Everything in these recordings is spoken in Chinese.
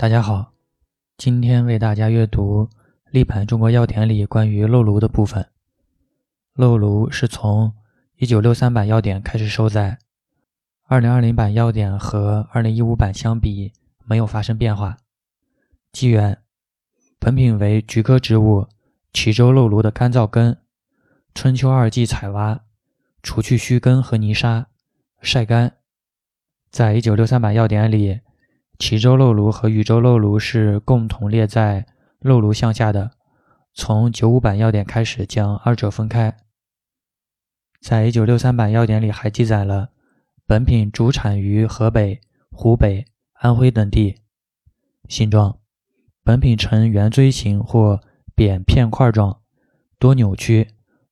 大家好，今天为大家阅读《立版中国药典》里关于漏炉的部分。漏炉是从1963版药典开始收载，2020版药典和2015版相比没有发生变化。机缘：本品为菊科植物蕲州漏炉的干燥根，春秋二季采挖，除去须根和泥沙，晒干。在一九六三版药典里。齐州漏炉和禹州漏炉是共同列在漏炉项下的。从九五版要点开始，将二者分开。在一九六三版要点里，还记载了本品主产于河北、湖北、安徽等地。形状：本品呈圆锥形或扁片块状，多扭曲，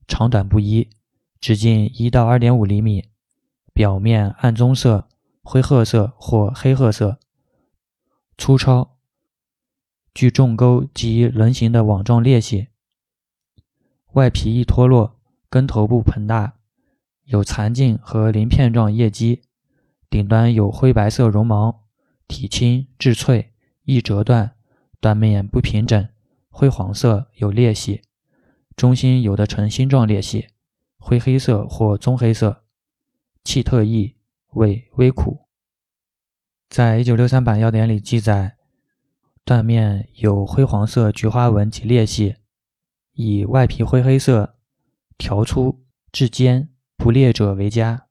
长短不一，直径一到二点五厘米，表面暗棕色、灰褐色或黑褐色。粗糙，具重沟及棱形的网状裂隙，外皮易脱落，根头部膨大，有残茎和鳞片状叶基，顶端有灰白色绒毛，体轻质脆，易折断，断面不平整，灰黄色有裂隙，中心有的呈星状裂隙，灰黑色或棕黑色，气特异，味微苦。在一九六三版药典里记载，断面有灰黄色菊花纹及裂隙，以外皮灰黑色、条粗、质坚、不裂者为佳。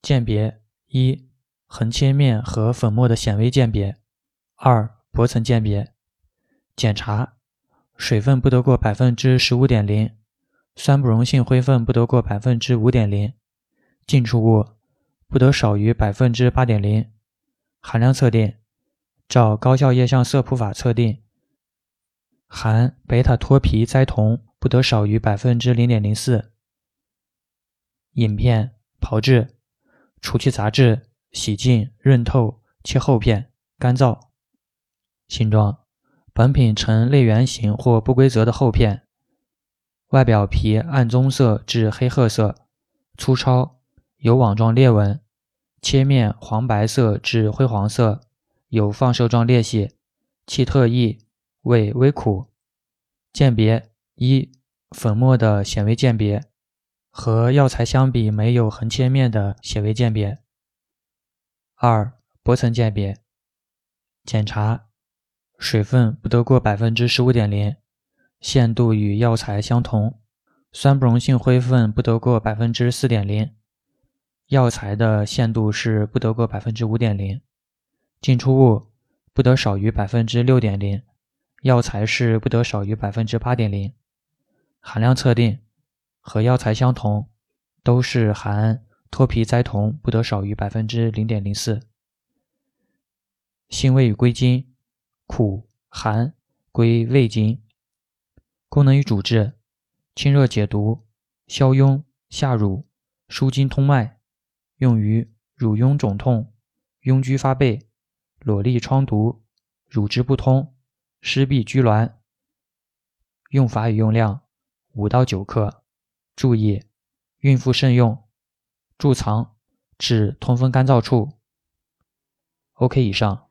鉴别：一、横切面和粉末的显微鉴别；二、薄层鉴别。检查：水分不得过百分之十五点零，酸不溶性灰分不得过百分之五点零，浸出物不得少于百分之八点零。含量测定，照高效液相色谱法测定，含贝塔脱皮甾酮不得少于百分之零点零四。饮片炮制，除去杂质，洗净，润透，切厚片，干燥。形状，本品呈类圆形或不规则的厚片，外表皮暗棕色至黑褐色，粗糙，有网状裂纹。切面黄白色至灰黄色，有放射状裂隙，气特异，味微苦。鉴别：一、粉末的显微鉴别，和药材相比没有横切面的显微鉴别。二、薄层鉴别。检查：水分不得过百分之十五点零，限度与药材相同；酸不溶性灰分不得过百分之四点零。药材的限度是不得过百分之五点零，进出物不得少于百分之六点零，药材是不得少于百分之八点零。含量测定和药材相同，都是含脱皮甾酮不得少于百分之零点零四。性味与归经：苦寒，归胃经。功能与主治：清热解毒，消痈下乳，舒筋通脉。用于乳痈肿痛、痈疽发背、裸痢疮毒、乳汁不通、湿痹拘挛。用法与用量：五到九克。注意，孕妇慎用。贮藏：至通风干燥处。OK，以上。